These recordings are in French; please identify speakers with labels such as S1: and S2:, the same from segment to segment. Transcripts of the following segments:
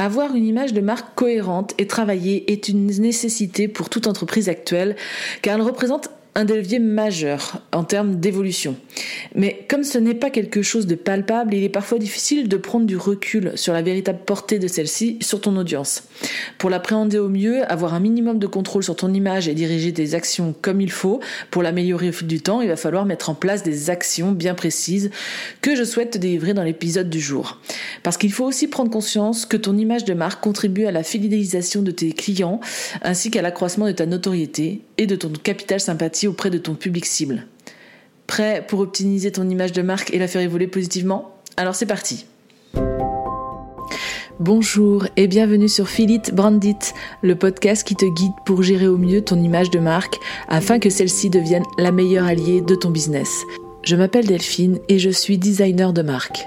S1: Avoir une image de marque cohérente et travaillée est une nécessité pour toute entreprise actuelle car elle représente un des leviers majeurs en termes d'évolution. Mais comme ce n'est pas quelque chose de palpable, il est parfois difficile de prendre du recul sur la véritable portée de celle-ci sur ton audience. Pour l'appréhender au mieux, avoir un minimum de contrôle sur ton image et diriger tes actions comme il faut, pour l'améliorer au fil du temps, il va falloir mettre en place des actions bien précises que je souhaite te délivrer dans l'épisode du jour. Parce qu'il faut aussi prendre conscience que ton image de marque contribue à la fidélisation de tes clients ainsi qu'à l'accroissement de ta notoriété et de ton capital auprès de ton public cible. Prêt pour optimiser ton image de marque et la faire évoluer positivement? Alors c'est parti Bonjour et bienvenue sur Philip Brandit, le podcast qui te guide pour gérer au mieux ton image de marque afin que celle-ci devienne la meilleure alliée de ton business. Je m'appelle Delphine et je suis designer de marque.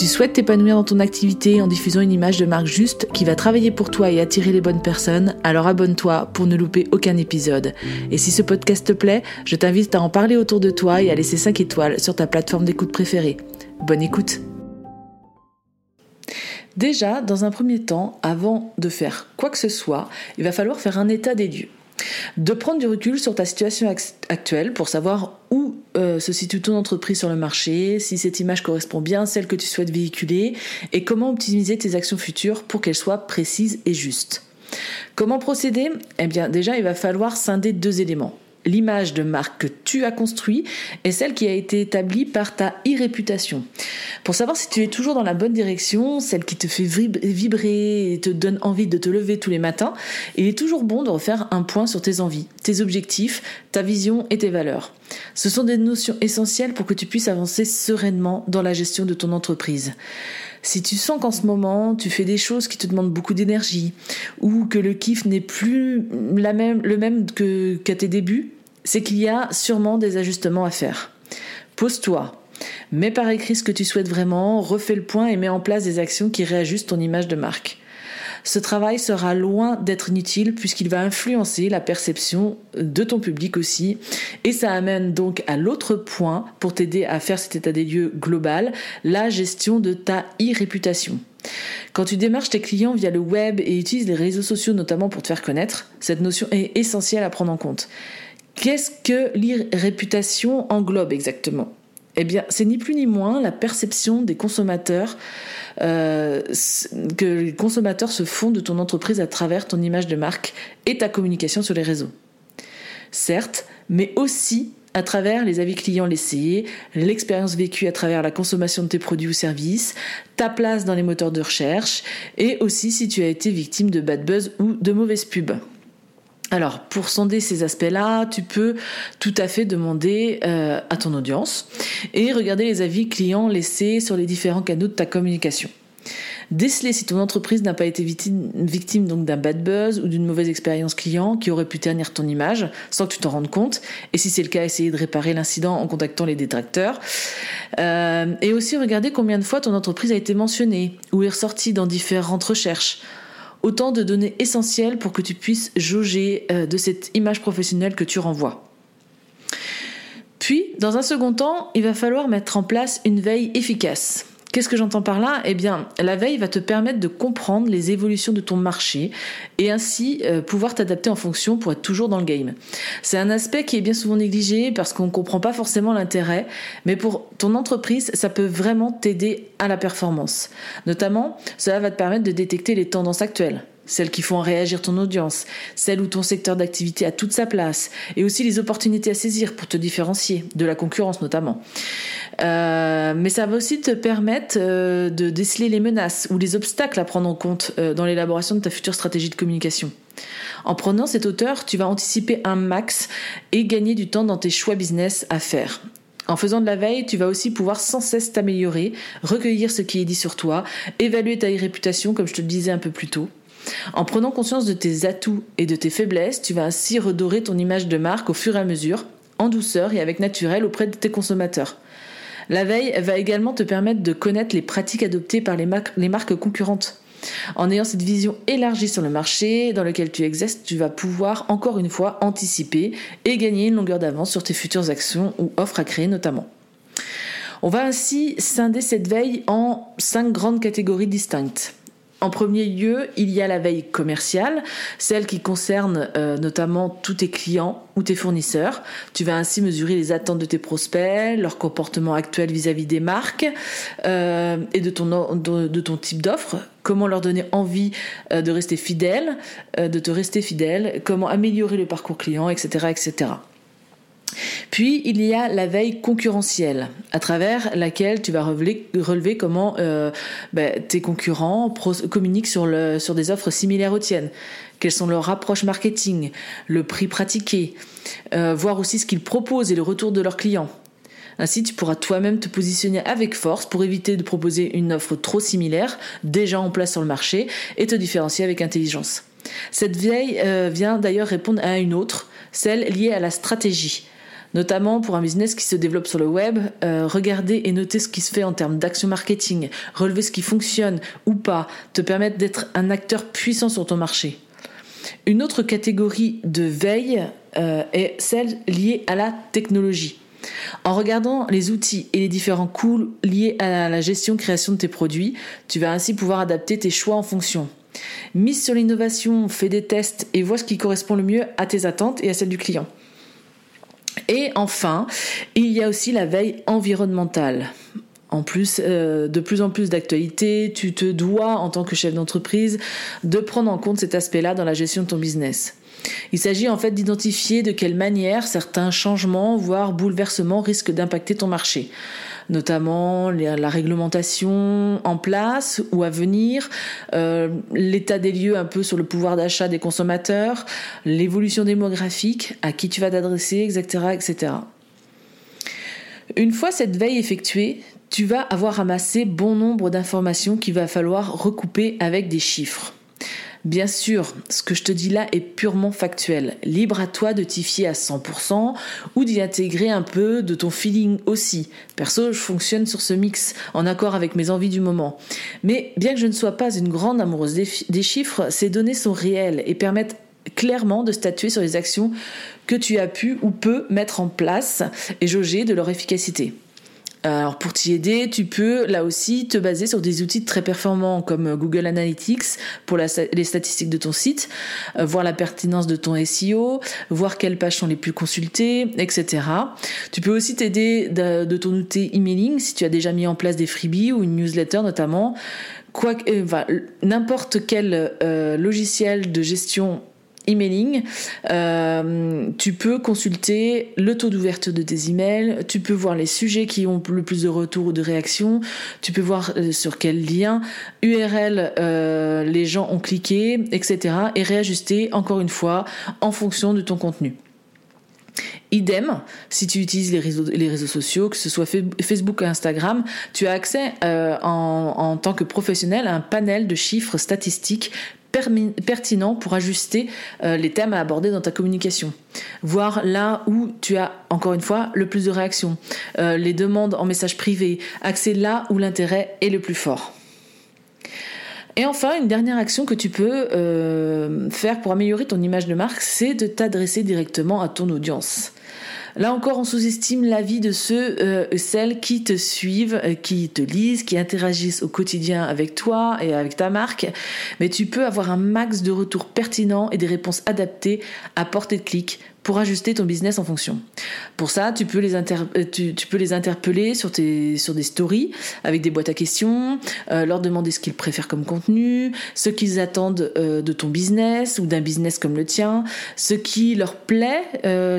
S1: souhaites t'épanouir dans ton activité en diffusant une image de marque juste qui va travailler pour toi et attirer les bonnes personnes, alors abonne-toi pour ne louper aucun épisode. Et si ce podcast te plaît, je t'invite à en parler autour de toi et à laisser 5 étoiles sur ta plateforme d'écoute préférée. Bonne écoute Déjà, dans un premier temps, avant de faire quoi que ce soit, il va falloir faire un état des lieux. De prendre du recul sur ta situation actuelle pour savoir où euh, se situe ton entreprise sur le marché, si cette image correspond bien à celle que tu souhaites véhiculer et comment optimiser tes actions futures pour qu'elles soient précises et justes. Comment procéder? Eh bien déjà, il va falloir scinder deux éléments l'image de marque que tu as construite et celle qui a été établie par ta e-réputation. Pour savoir si tu es toujours dans la bonne direction, celle qui te fait vibrer et te donne envie de te lever tous les matins, il est toujours bon de refaire un point sur tes envies, tes objectifs, ta vision et tes valeurs. Ce sont des notions essentielles pour que tu puisses avancer sereinement dans la gestion de ton entreprise. Si tu sens qu'en ce moment, tu fais des choses qui te demandent beaucoup d'énergie, ou que le kiff n'est plus la même, le même qu'à tes débuts, c'est qu'il y a sûrement des ajustements à faire. Pose-toi, mets par écrit ce que tu souhaites vraiment, refais le point et mets en place des actions qui réajustent ton image de marque ce travail sera loin d'être inutile puisqu'il va influencer la perception de ton public aussi. Et ça amène donc à l'autre point pour t'aider à faire cet état des lieux global, la gestion de ta e-réputation. Quand tu démarches tes clients via le web et utilises les réseaux sociaux notamment pour te faire connaître, cette notion est essentielle à prendre en compte. Qu'est-ce que l'e-réputation englobe exactement? Eh bien, c'est ni plus ni moins la perception des consommateurs euh, que les consommateurs se font de ton entreprise à travers ton image de marque et ta communication sur les réseaux. Certes, mais aussi à travers les avis clients laissés, l'expérience vécue à travers la consommation de tes produits ou services, ta place dans les moteurs de recherche et aussi si tu as été victime de bad buzz ou de mauvaises pubs. Alors, pour sonder ces aspects-là, tu peux tout à fait demander euh, à ton audience et regarder les avis clients laissés sur les différents canaux de ta communication. Déceler si ton entreprise n'a pas été victime, donc d'un bad buzz ou d'une mauvaise expérience client qui aurait pu ternir ton image sans que tu t'en rendes compte. Et si c'est le cas, essayer de réparer l'incident en contactant les détracteurs. Euh, et aussi regarder combien de fois ton entreprise a été mentionnée ou est ressortie dans différentes recherches autant de données essentielles pour que tu puisses jauger euh, de cette image professionnelle que tu renvoies. Puis, dans un second temps, il va falloir mettre en place une veille efficace. Qu'est-ce que j'entends par là? Eh bien, la veille va te permettre de comprendre les évolutions de ton marché et ainsi euh, pouvoir t'adapter en fonction pour être toujours dans le game. C'est un aspect qui est bien souvent négligé parce qu'on ne comprend pas forcément l'intérêt, mais pour ton entreprise, ça peut vraiment t'aider à la performance. Notamment, cela va te permettre de détecter les tendances actuelles celles qui font réagir ton audience, celles où ton secteur d'activité a toute sa place, et aussi les opportunités à saisir pour te différencier, de la concurrence notamment. Euh, mais ça va aussi te permettre euh, de déceler les menaces ou les obstacles à prendre en compte euh, dans l'élaboration de ta future stratégie de communication. En prenant cette hauteur, tu vas anticiper un max et gagner du temps dans tes choix business à faire. En faisant de la veille, tu vas aussi pouvoir sans cesse t'améliorer, recueillir ce qui est dit sur toi, évaluer ta réputation comme je te le disais un peu plus tôt. En prenant conscience de tes atouts et de tes faiblesses, tu vas ainsi redorer ton image de marque au fur et à mesure, en douceur et avec naturel auprès de tes consommateurs. La veille va également te permettre de connaître les pratiques adoptées par les, marques concurrentes. En ayant cette vision élargie sur le marché dans lequel tu exerces, tu vas pouvoir encore une fois anticiper et gagner une longueur d'avance sur tes futures actions ou offres à créer notamment. On va ainsi scinder cette veille en cinq grandes catégories distinctes. En premier lieu, il y a la veille commerciale, celle qui concerne euh, notamment tous tes clients ou tes fournisseurs. Tu vas ainsi mesurer les attentes de tes prospects, leur comportement actuel vis-à-vis des marques euh, et de ton, de, ton type d'offre. Comment leur donner envie euh, de rester fidèle, de te rester fidèle, comment améliorer le parcours client, etc., etc. Puis il y a la veille concurrentielle, à travers laquelle tu vas relever, comment euh, ben, tes concurrents communiquent sur, des offres similaires aux tiennes, quelles sont leurs approches marketing, le prix pratiqué, euh, voir aussi ce qu'ils proposent et le retour de leurs clients. Ainsi, tu pourras toi-même te positionner avec force pour éviter de proposer une offre trop similaire, déjà en place sur le marché, et te différencier avec intelligence. Cette veille euh, vient d'ailleurs répondre à une autre, celle liée à la stratégie. Notamment pour un business qui se développe sur le web, euh, regarder et noter ce qui se fait en termes d'action marketing, relever ce qui fonctionne ou pas, te permettre d'être un acteur puissant sur ton marché. Une autre catégorie de veille euh, est celle liée à la technologie. En regardant les outils et les différents coûts liés à la gestion création de tes produits, tu vas ainsi pouvoir adapter tes choix en fonction. Mise sur l'innovation, fais des tests et vois ce qui correspond le mieux à tes attentes et à celles du client. Et enfin, il y a aussi la veille environnementale. En plus, euh, de plus en plus d'actualités, tu te dois, en tant que chef d'entreprise, de prendre en compte cet aspect-là dans la gestion de ton business. Il s'agit en fait d'identifier de quelle manière certains changements, voire bouleversements, risquent d'impacter ton marché notamment la réglementation en place ou à venir, euh, l'état des lieux un peu sur le pouvoir d'achat des consommateurs, l'évolution démographique, à qui tu vas t'adresser, etc., etc. Une fois cette veille effectuée, tu vas avoir amassé bon nombre d'informations qu'il va falloir recouper avec des chiffres. Bien sûr, ce que je te dis là est purement factuel. Libre à toi de t'y fier à 100% ou d'y intégrer un peu de ton feeling aussi. Perso, je fonctionne sur ce mix en accord avec mes envies du moment. Mais bien que je ne sois pas une grande amoureuse des, chiffres, ces données sont réelles et permettent clairement de statuer sur les actions que tu as pu ou peux mettre en place et jauger de leur efficacité. Alors pour t'y aider, tu peux là aussi te baser sur des outils très performants comme Google Analytics pour les statistiques de ton site, euh, voir la pertinence de ton SEO, voir quelles pages sont les plus consultées, etc. Tu peux aussi t'aider de, ton outil emailing si tu as déjà mis en place des freebies ou une newsletter notamment. Quoi, euh, n'importe quel euh, logiciel de gestion emailing, euh, tu peux consulter le taux d'ouverture de tes emails, tu peux voir les sujets qui ont le plus de retours ou de réactions, tu peux voir euh, sur quel lien URL euh, les gens ont cliqué, etc. et réajuster encore une fois en fonction de ton contenu. Idem, si tu utilises les réseaux, sociaux, que ce soit Facebook ou Instagram, tu as accès en tant que professionnel à un panel de chiffres statistiques pertinent pour ajuster euh, les thèmes à aborder dans ta communication. Voir là où tu as, encore une fois, le plus de réactions, euh, les demandes en message privé, accès là où l'intérêt est le plus fort. Et enfin, une dernière action que tu peux euh, faire pour améliorer ton image de marque, c'est de t'adresser directement à ton audience. Là encore, on sous-estime l'avis de ceux, euh, celles qui te suivent, euh, qui te lisent, qui interagissent au quotidien avec toi et avec ta marque. Mais tu peux avoir un max de retours pertinents et des réponses adaptées à portée de clic pour ajuster ton business en fonction. Pour ça, tu peux les, euh, tu, peux les interpeller sur, tes, sur des stories avec des boîtes à questions, euh, leur demander ce qu'ils préfèrent comme contenu, ce qu'ils attendent euh, de ton business ou d'un business comme le tien, ce qui leur plaît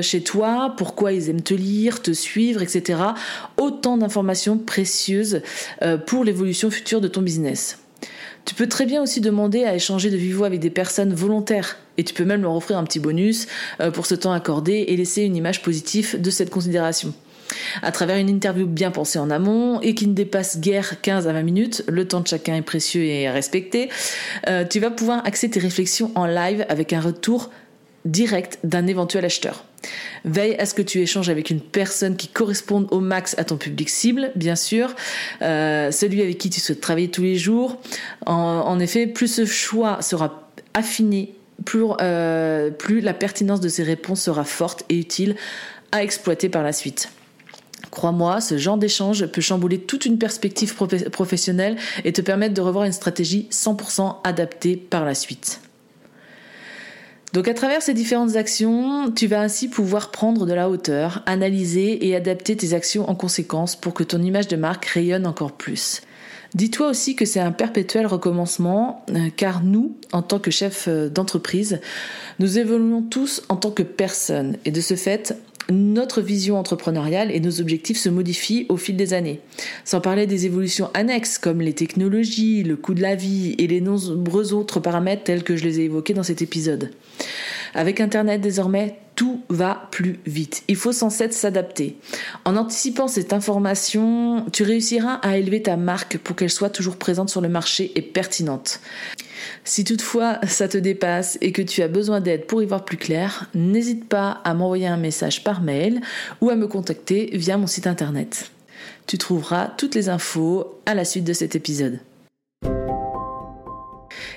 S1: chez toi, pourquoi ils aiment te lire, te suivre, etc. Autant d'informations précieuses pour l'évolution future de ton business. Tu peux très bien aussi demander à échanger de vivo avec des personnes volontaires et tu peux même leur offrir un petit bonus euh, pour ce temps accordé et laisser une image positive de cette considération. À travers une interview bien pensée en amont et qui ne dépasse guère 15 à 20 minutes, le temps de chacun est précieux et respecté, euh, tu vas pouvoir axer tes réflexions en live avec un retour direct d'un éventuel acheteur. Veille à ce que tu échanges avec une personne qui corresponde au max à ton public cible, bien sûr, euh, celui avec qui tu souhaites travailler tous les jours. En, effet, plus ce choix sera affiné, plus, euh, plus la pertinence de ces réponses sera forte et utile à exploiter par la suite. Crois-moi, ce genre d'échange peut chambouler toute une perspective professionnelle et te permettre de revoir une stratégie 100% adaptée par la suite. Donc à travers ces différentes actions, tu vas ainsi pouvoir prendre de la hauteur, analyser et adapter tes actions en conséquence pour que ton image de marque rayonne encore plus. Dis-toi aussi que c'est un perpétuel recommencement, euh, car nous, en tant que chefs euh, d'entreprise, nous évoluons tous en tant que personnes, et de ce fait, notre vision entrepreneuriale et nos objectifs se modifient au fil des années. Sans parler des évolutions annexes comme les technologies, le coût de la vie et les nombreux autres paramètres tels que je les ai évoqués dans cet épisode. Avec Internet désormais, tout va plus vite. Il faut sans cesse s'adapter. En anticipant cette information, tu réussiras à élever ta marque pour qu'elle soit toujours présente sur le marché et pertinente. Si toutefois ça te dépasse et que tu as besoin d'aide pour y voir plus clair, n'hésite pas à m'envoyer un message par mail ou à me contacter via mon site internet. Tu trouveras toutes les infos à la suite de cet épisode.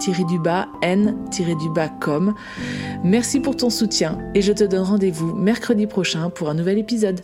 S1: phil n-com. Merci pour ton soutien et je te donne rendez-vous mercredi prochain pour un nouvel épisode.